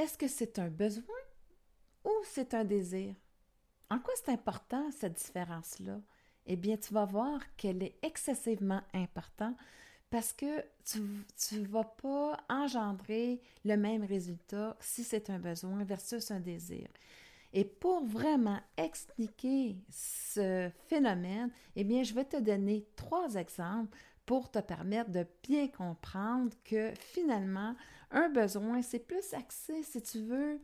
est-ce que c'est un besoin ou c'est un désir? En quoi c'est important cette différence-là? Eh bien, tu vas voir qu'elle est excessivement importante parce que tu ne vas pas engendrer le même résultat si c'est un besoin versus un désir. Et pour vraiment expliquer ce phénomène, eh bien, je vais te donner trois exemples pour te permettre de bien comprendre que finalement, un besoin, c'est plus axé, si tu veux,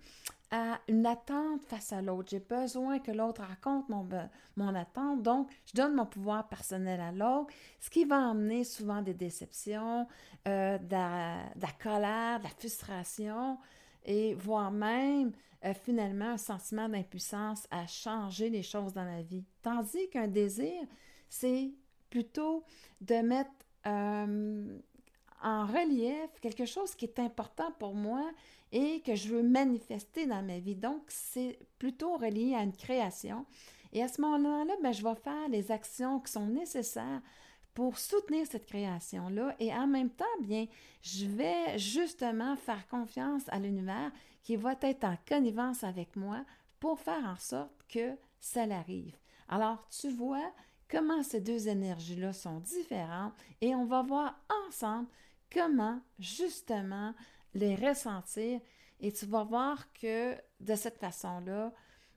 à une attente face à l'autre. J'ai besoin que l'autre raconte mon, mon attente, donc je donne mon pouvoir personnel à l'autre, ce qui va emmener souvent des déceptions, euh, de, la, colère, de la frustration et voire même euh, finalement un sentiment d'impuissance à changer les choses dans la vie. Tandis qu'un désir, c'est plutôt de mettre euh, en relief quelque chose qui est important pour moi et que je veux manifester dans ma vie. Donc, c'est plutôt relié à une création. Et à ce moment-là, ben, je vais faire les actions qui sont nécessaires pour soutenir cette création-là et en même temps, bien, je vais justement faire confiance à l'univers qui va être en connivence avec moi pour faire en sorte que ça l'arrive. Alors, tu vois comment ces deux énergies-là sont différentes et on va voir ensemble comment justement les ressentir et tu vas voir que de cette façon-là,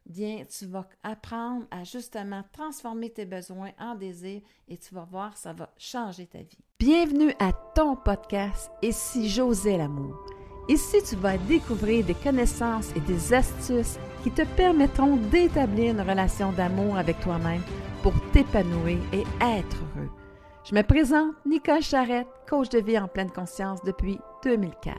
bien, tu vas apprendre à justement transformer tes besoins en désirs et tu vas voir, ça va changer ta vie. Bienvenue à ton podcast Et si j'osais l'amour? Ici, tu vas découvrir des connaissances et des astuces qui te permettront d'établir une relation d'amour avec toi-même pour t'épanouir et être heureux. Je me présente Nicole Charrette, coach de vie en pleine conscience depuis 2004.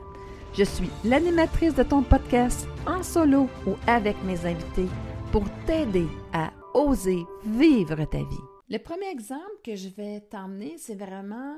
Je suis l'animatrice de ton podcast en solo ou avec mes invités pour t'aider à oser vivre ta vie. Le premier exemple que je vais t'emmener, c'est vraiment,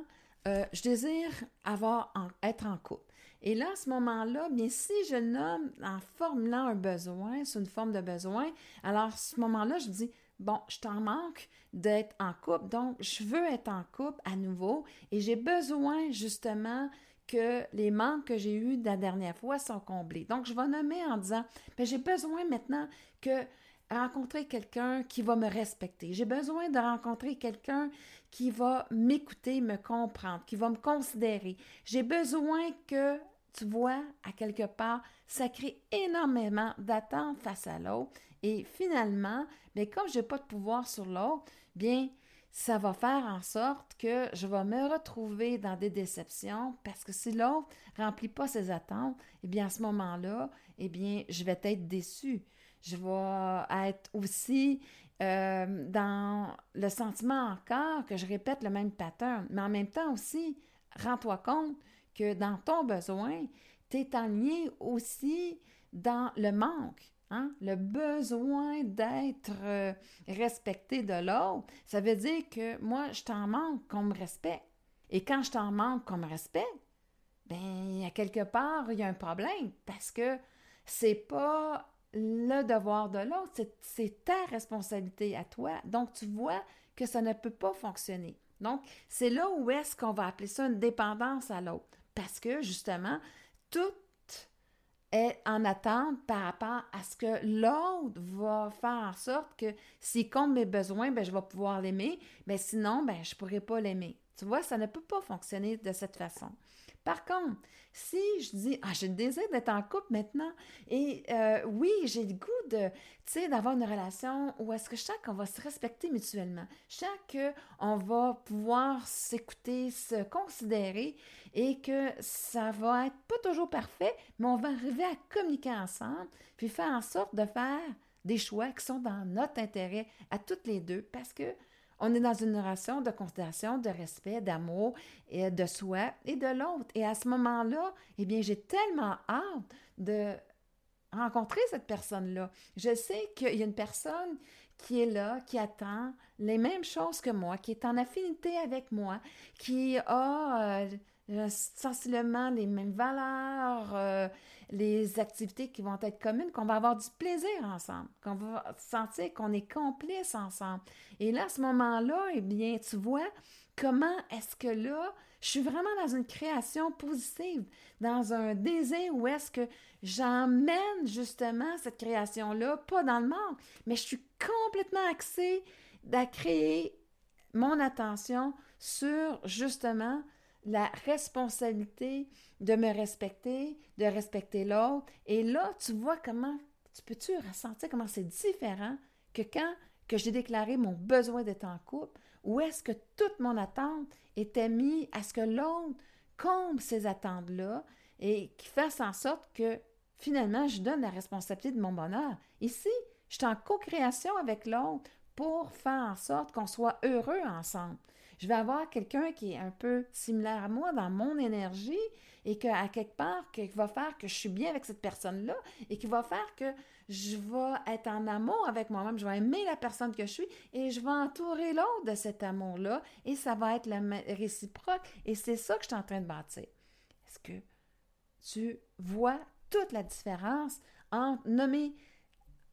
euh, je désire avoir être en couple. Et là, à ce moment-là, bien, si je nomme en formulant un besoin, c'est une forme de besoin, alors à ce moment-là, je dis, bon, je t'en manque d'être en couple, donc je veux être en couple à nouveau et j'ai besoin justement que les manques que j'ai eus la dernière fois sont comblés. Donc, je vais nommer en disant, ben, j'ai besoin maintenant que rencontrer quelqu'un qui va me respecter. J'ai besoin de rencontrer quelqu'un qui va m'écouter, me comprendre, qui va me considérer. J'ai besoin que, tu vois, à quelque part, ça crée énormément d'attentes face à l'autre. Et finalement, ben, comme je n'ai pas de pouvoir sur l'autre, bien, ça va faire en sorte que je vais me retrouver dans des déceptions parce que si l'autre remplit pas ses attentes, eh bien à ce moment-là, eh bien je vais être déçue. Je vais être aussi euh, dans le sentiment encore que je répète le même pattern, mais en même temps aussi, rends-toi compte que dans ton besoin, tu es aligné aussi dans le manque. Hein? Le besoin d'être euh, respecté de l'autre, ça veut dire que moi, je t'en manque qu'on me respecte. Et quand je t'en manque qu'on me respecte, ben, à quelque part, il y a un problème parce que c'est pas le devoir de l'autre, c'est ta responsabilité à toi. Donc, tu vois que ça ne peut pas fonctionner. Donc, c'est là où est-ce qu'on va appeler ça une dépendance à l'autre. Parce que, justement, tout est en attente par rapport à ce que l'autre va faire en sorte que s'il compte mes besoins, ben, je vais pouvoir l'aimer, mais sinon, ben, je ne pourrai pas l'aimer. Tu vois, ça ne peut pas fonctionner de cette façon. Par contre, si je dis, ah, j'ai le désir d'être en couple maintenant, et euh, oui, j'ai le goût de, d'avoir une relation où est-ce que je sens qu'on va se respecter mutuellement, je sens qu'on va pouvoir s'écouter, se considérer, et que ça va être pas toujours parfait, mais on va arriver à communiquer ensemble, puis faire en sorte de faire des choix qui sont dans notre intérêt à toutes les deux, parce que on est dans une relation de considération, de respect, d'amour, de soi et de l'autre. Et à ce moment-là, eh bien, j'ai tellement hâte de rencontrer cette personne-là. Je sais qu'il y a une personne qui est là, qui attend les mêmes choses que moi, qui est en affinité avec moi, qui a euh, sensiblement les mêmes valeurs, euh, les activités qui vont être communes, qu'on va avoir du plaisir ensemble, qu'on va sentir qu'on est complice ensemble. Et là, à ce moment-là, eh bien, tu vois comment est-ce que là, Je suis vraiment dans une création positive, dans un désir où est-ce que j'emmène justement cette création-là, pas dans le manque, mais je suis complètement axée à créer mon attention sur justement la responsabilité de me respecter, de respecter l'autre. Et là, tu vois comment, tu peux-tu ressentir comment c'est différent que quand que j'ai déclaré mon besoin d'être en couple, ou est-ce que toute mon attente était mise à ce que l'autre comble ces attentes-là et qui fasse en sorte que finalement je donne la responsabilité de mon bonheur? Ici, je suis en co-création avec l'autre pour faire en sorte qu'on soit heureux ensemble. Je vais avoir quelqu'un qui est un peu similaire à moi dans mon énergie et qu'à quelque part, qui va faire que je suis bien avec cette personne-là et qui va faire que je vais être en amour avec moi-même, je vais aimer la personne que je suis et je vais entourer l'autre de cet amour-là et ça va être réciproque et c'est ça que je suis en train de bâtir. Est-ce que tu vois toute la différence entre nommer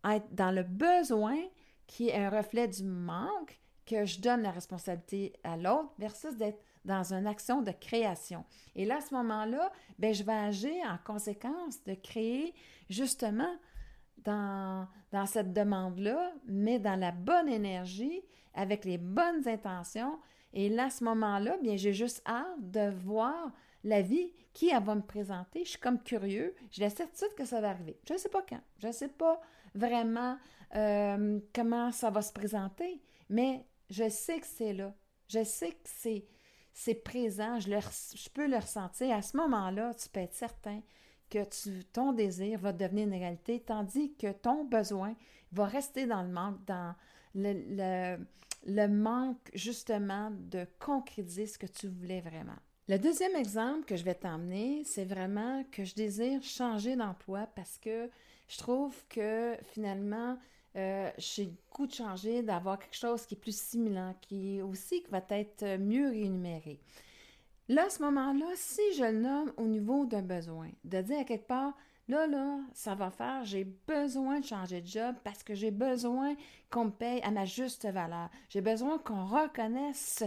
être dans le besoin qui est un reflet du manque que je donne la responsabilité à l'autre versus d'être dans une action de création. Et là, à ce moment-là, ben, je vais agir en conséquence de créer justement dans, dans cette demande-là, mais dans la bonne énergie, avec les bonnes intentions. Et là, à ce moment-là, bien, j'ai juste hâte de voir la vie qui elle va me présenter. Je suis comme curieux. J'ai la certitude que ça va arriver. Je ne sais pas quand. Je ne sais pas vraiment euh, comment ça va se présenter, mais je sais que c'est là. Je sais que c'est, c'est présent. Je, peux le ressentir. À ce moment-là, tu peux être certain que ton désir va devenir une réalité, tandis que ton besoin va rester dans le manque, dans le, le, manque justement de concrétiser ce que tu voulais vraiment. Le deuxième exemple que je vais t'emmener, c'est vraiment que je désire changer d'emploi parce que je trouve que finalement, euh, j'ai le goût de changer, d'avoir quelque chose qui est plus similaire, qui aussi qui va être mieux rémunéré. Là, à ce moment-là, si je le nomme au niveau d'un besoin, de dire à quelque part, là, là, ça va faire, j'ai besoin de changer de job parce que j'ai besoin qu'on me paye à ma juste valeur. J'ai besoin qu'on reconnaisse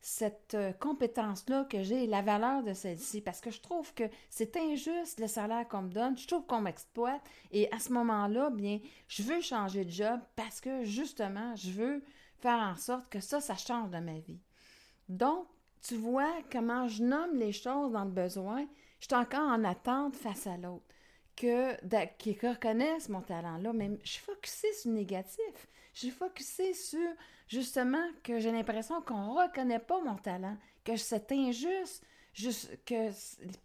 cette, euh, compétence-là que j'ai, la valeur de celle-ci, parce que je trouve que c'est injuste le salaire qu'on me donne, je trouve qu'on m'exploite, et à ce moment-là, bien, je veux changer de job parce que justement, je veux faire en sorte que ça, ça change de ma vie. Donc, tu vois comment je nomme les choses dans le besoin, je suis encore en attente face à l'autre. Que, qui reconnaissent mon talent-là, mais je suis focusée sur le négatif. Je suis focusée sur, justement, que j'ai l'impression qu'on ne reconnaît pas mon talent, que c'est injuste, juste, que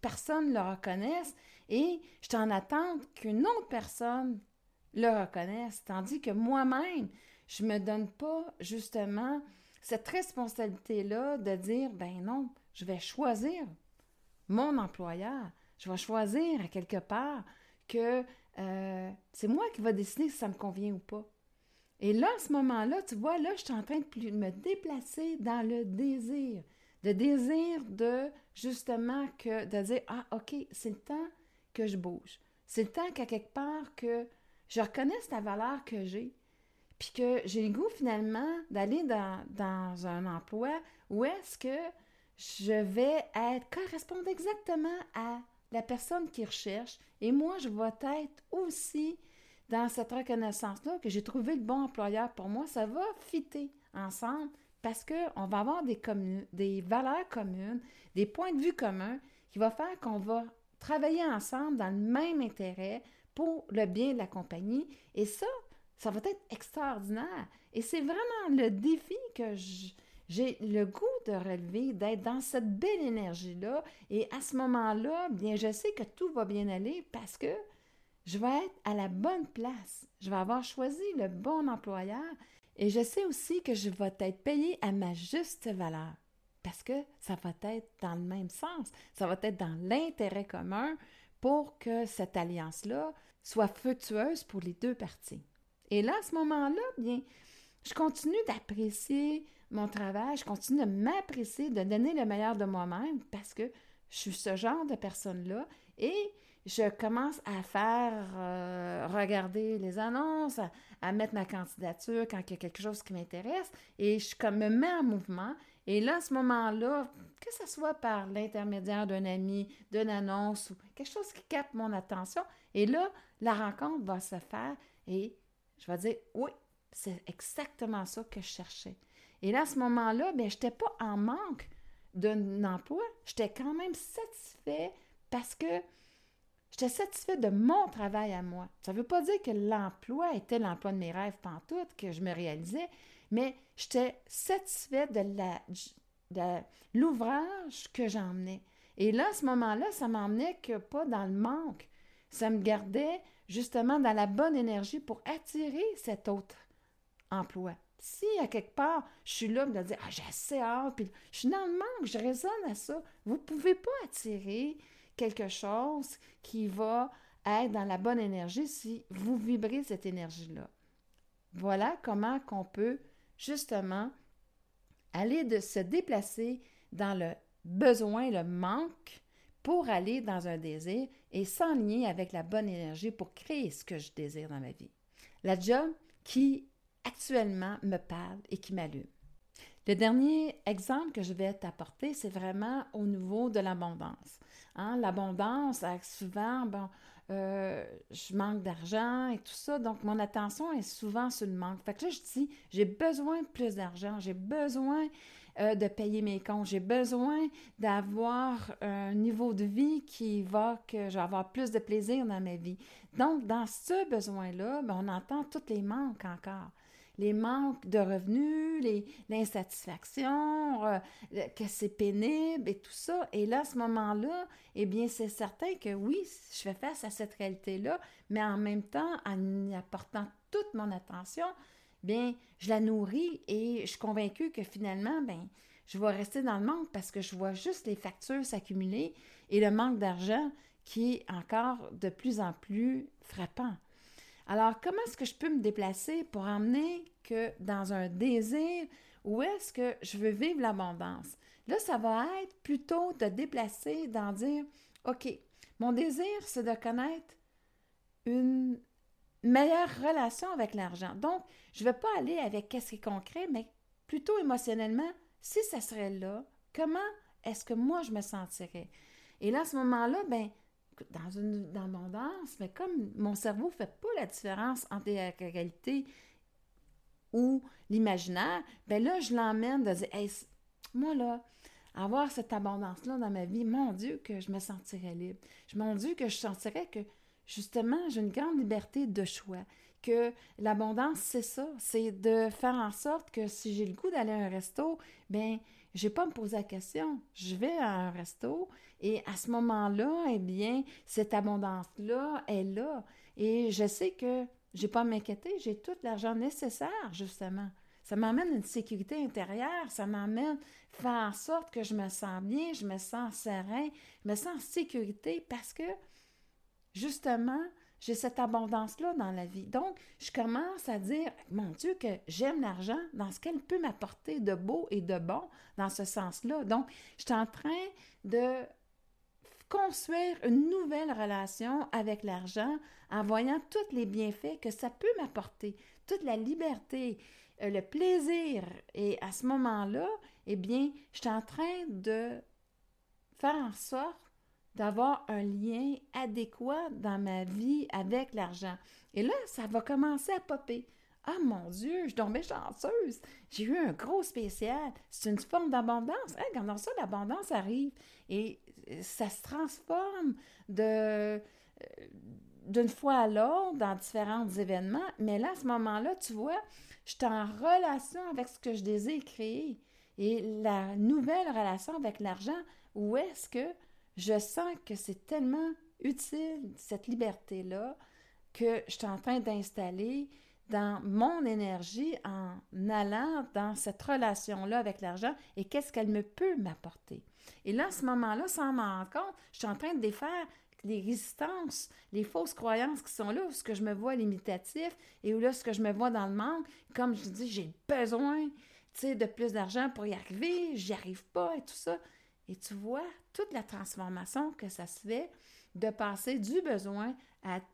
personne ne le reconnaisse, et je suis en attente qu'une autre personne le reconnaisse, tandis que moi-même, je ne me donne pas, justement, cette responsabilité-là de dire, ben non, je vais choisir mon employeur. Je vais choisir à quelque part que euh, c'est moi qui va décider si ça me convient ou pas. Et là, à ce moment-là, tu vois, là, je suis en train de me déplacer dans le désir. Le désir de, justement, que, de dire, ah, OK, c'est le temps que je bouge. C'est le temps qu'à quelque part que je reconnaisse la valeur que j'ai puis que j'ai le goût finalement d'aller dans, dans, un emploi où est-ce que je vais être correspondre exactement à la personne qui recherche et moi je vais être aussi dans cette reconnaissance-là que j'ai trouvé le bon employeur pour moi, ça va fitter ensemble parce qu'on va avoir des, valeurs communes, des points de vue communs qui vont faire qu'on va travailler ensemble dans le même intérêt pour le bien de la compagnie. Et ça, ça va être extraordinaire. Et c'est vraiment le défi que j'ai le goût de relever, d'être dans cette belle énergie-là. Et à ce moment-là, bien, je sais que tout va bien aller parce que je vais être à la bonne place. Je vais avoir choisi le bon employeur. Et je sais aussi que je vais être payé à ma juste valeur. Parce que ça va être dans le même sens. Ça va être dans l'intérêt commun pour que cette alliance-là soit fructueuse pour les deux parties. Et là, à ce moment-là, bien, je continue d'apprécier mon travail, je continue de m'apprécier, de donner le meilleur de moi-même parce que je suis ce genre de personne-là et je commence à faire euh, regarder les annonces, à, mettre ma candidature quand il y a quelque chose qui m'intéresse et je me mets en mouvement Et là, à ce moment-là, que ce soit par l'intermédiaire d'un ami, d'une annonce ou quelque chose qui capte mon attention, et là, la rencontre va se faire et je vais dire, oui, c'est exactement ça que je cherchais. Et là, à ce moment-là, bien, je n'étais pas en manque d'un emploi. J'étais quand même satisfait parce que j'étais satisfait de mon travail à moi. Ça ne veut pas dire que l'emploi était l'emploi de mes rêves pantoute, que je me réalisais, mais j'étais satisfait de de l'ouvrage que j'emmenais. Et là, à ce moment-là, ça m'emmenait que pas dans le manque. Ça me gardait justement dans la bonne énergie pour attirer cet autre emploi. Si à quelque part, je suis là, me dire, ah, j'ai assez hâte, puis je suis dans le manque, je résonne à ça. Vous ne pouvez pas attirer quelque chose qui va être dans la bonne énergie si vous vibrez cette énergie-là. Voilà comment qu'on peut justement aller de se déplacer dans le besoin, le manque, pour aller dans un désir et s'enligner avec la bonne énergie pour créer ce que je désire dans ma vie. La job qui actuellement me parle et qui m'allume. Le dernier exemple que je vais t'apporter, c'est vraiment au niveau de l'abondance. Hein. L'abondance, souvent, bon, euh, je manque d'argent et tout ça, donc mon attention est souvent sur le manque. Fait que là, je dis, j'ai besoin de plus d'argent, j'ai besoin euh, de payer mes comptes, j'ai besoin d'avoir un niveau de vie qui va que je avoir plus de plaisir dans ma vie. Donc, dans ce besoin-là, ben, on entend tous les manques encore les manques de revenus, l'insatisfaction, euh, que c'est pénible et tout ça. Et là, à ce moment-là, eh bien, c'est certain que oui, je fais face à cette réalité-là, mais en même temps, en y apportant toute mon attention, bien, je la nourris et je suis convaincue que finalement, bien, je vais rester dans le manque parce que je vois juste les factures s'accumuler et le manque d'argent qui est encore de plus en plus frappant. Alors, comment est-ce que je peux me déplacer pour emmener que dans un désir où est-ce que je veux vivre l'abondance? Là, ça va être plutôt de déplacer, d'en dire, OK, mon désir, c'est de connaître une meilleure relation avec l'argent. Donc, je ne vais pas aller avec qu'est-ce qui est concret, mais plutôt émotionnellement, si ça serait là, comment est-ce que moi je me sentirais? Et là, à ce moment-là, ben dans une danse, mais comme mon cerveau ne fait pas la différence entre la réalité ou l'imaginaire, ben là, je l'emmène de dire moi là, avoir cette abondance-là dans ma vie, mon Dieu, que je me sentirais libre. Mon Dieu, que je sentirais que justement, j'ai une grande liberté de choix. Que l'abondance, c'est ça, c'est de faire en sorte que si j'ai le goût d'aller à un resto, ben j'ai pas à me poser la question. Je vais à un resto et à ce moment-là, eh bien, cette abondance-là est là. Et je sais que j'ai pas à m'inquiéter, j'ai tout l'argent nécessaire, justement. Ça m'amène une sécurité intérieure, ça m'amène faire en sorte que je me sens bien, je me sens serein, je me sens en sécurité parce que, justement, j'ai cette abondance-là dans la vie. Donc, je commence à dire, mon Dieu, que j'aime l'argent dans ce qu'elle peut m'apporter de beau et de bon dans ce sens-là. Donc, je suis en train de construire une nouvelle relation avec l'argent en voyant tous les bienfaits que ça peut m'apporter, toute la liberté, euh, le plaisir. Et à ce moment-là, eh bien, je suis en train de faire en sorte d'avoir un lien adéquat dans ma vie avec l'argent. Et là, ça va commencer à popper. Ah mon Dieu, je tombée chanceuse. J'ai eu un gros spécial. C'est une forme d'abondance. Hein, quand ça, l'abondance arrive et euh, ça se transforme de euh, d'une fois à l'autre dans différents événements. Mais là, à ce moment-là, tu vois, je suis en relation avec ce que je désire créer. Et la nouvelle relation avec l'argent, où est-ce que je sens que c'est tellement utile, cette liberté-là, que je suis en train d'installer dans mon énergie en allant dans cette relation-là avec l'argent et qu'est-ce qu'elle me peut m'apporter. Et là, à ce moment-là, sans m'en rendre compte, je suis en train de défaire les résistances, les fausses croyances qui sont là, où ce que je me vois limitatif et où là, ce que je me vois dans le manque, comme je dis, j'ai besoin, de plus d'argent pour y arriver, j'y arrive pas et tout ça. Et tu vois toute la transformation que ça se fait de passer du besoin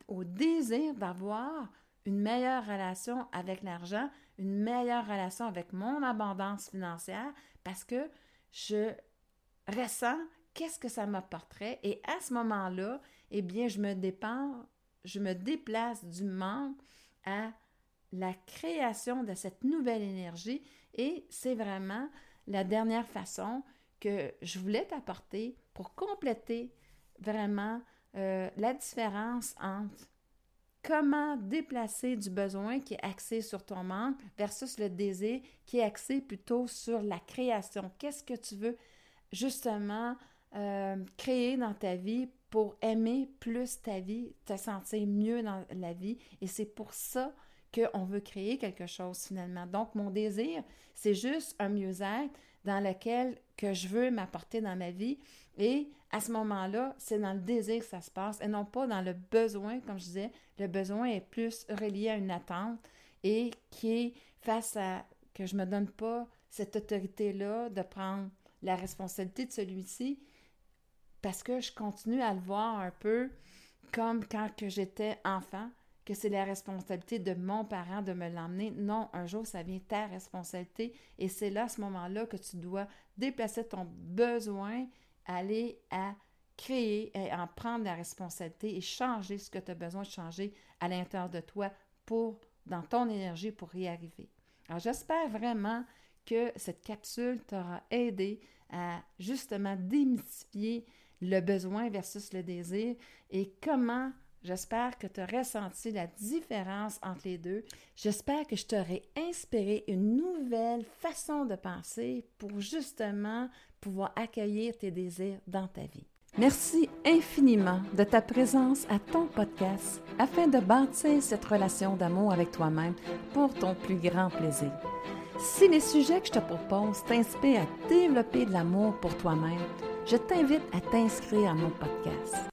au désir d'avoir une meilleure relation avec l'argent, une meilleure relation avec mon abondance financière parce que je ressens qu'est-ce que ça m'apporterait. Et à ce moment-là, eh bien, je me dépends, je me déplace du manque à la création de cette nouvelle énergie. Et c'est vraiment la dernière façon que je voulais t'apporter pour compléter vraiment euh, la différence entre comment déplacer du besoin qui est axé sur ton manque versus le désir qui est axé plutôt sur la création. Qu'est-ce que tu veux justement euh, créer dans ta vie pour aimer plus ta vie, te sentir mieux dans la vie? Et c'est pour ça qu'on veut créer quelque chose finalement. Donc, mon désir, c'est juste un mieux-être dans lequel que je veux m'apporter dans ma vie. Et à ce moment-là, c'est dans le désir que ça se passe et non pas dans le besoin, comme je disais. Le besoin est plus relié à une attente et qui est face à que je ne me donne pas cette autorité-là de prendre la responsabilité de celui-ci parce que je continue à le voir un peu comme quand j'étais enfant, que c'est la responsabilité de mon parent de me l'emmener. Non, un jour, ça vient ta responsabilité et c'est là, à ce moment-là, que tu dois déplacer ton besoin, aller à créer et en prendre la responsabilité et changer ce que tu as besoin de changer à l'intérieur de toi pour, dans ton énergie pour y arriver. Alors, j'espère vraiment que cette capsule t'aura aidé à justement démystifier le besoin versus le désir et comment j'espère que tu as ressenti la différence entre les deux. J'espère que je t'aurai inspiré une nouvelle façon de penser pour justement pouvoir accueillir tes désirs dans ta vie. Merci infiniment de ta présence à ton podcast afin de bâtir cette relation d'amour avec toi-même pour ton plus grand plaisir. Si les sujets que je te propose t'inspirent à développer de l'amour pour toi-même, je t'invite à t'inscrire à mon podcast.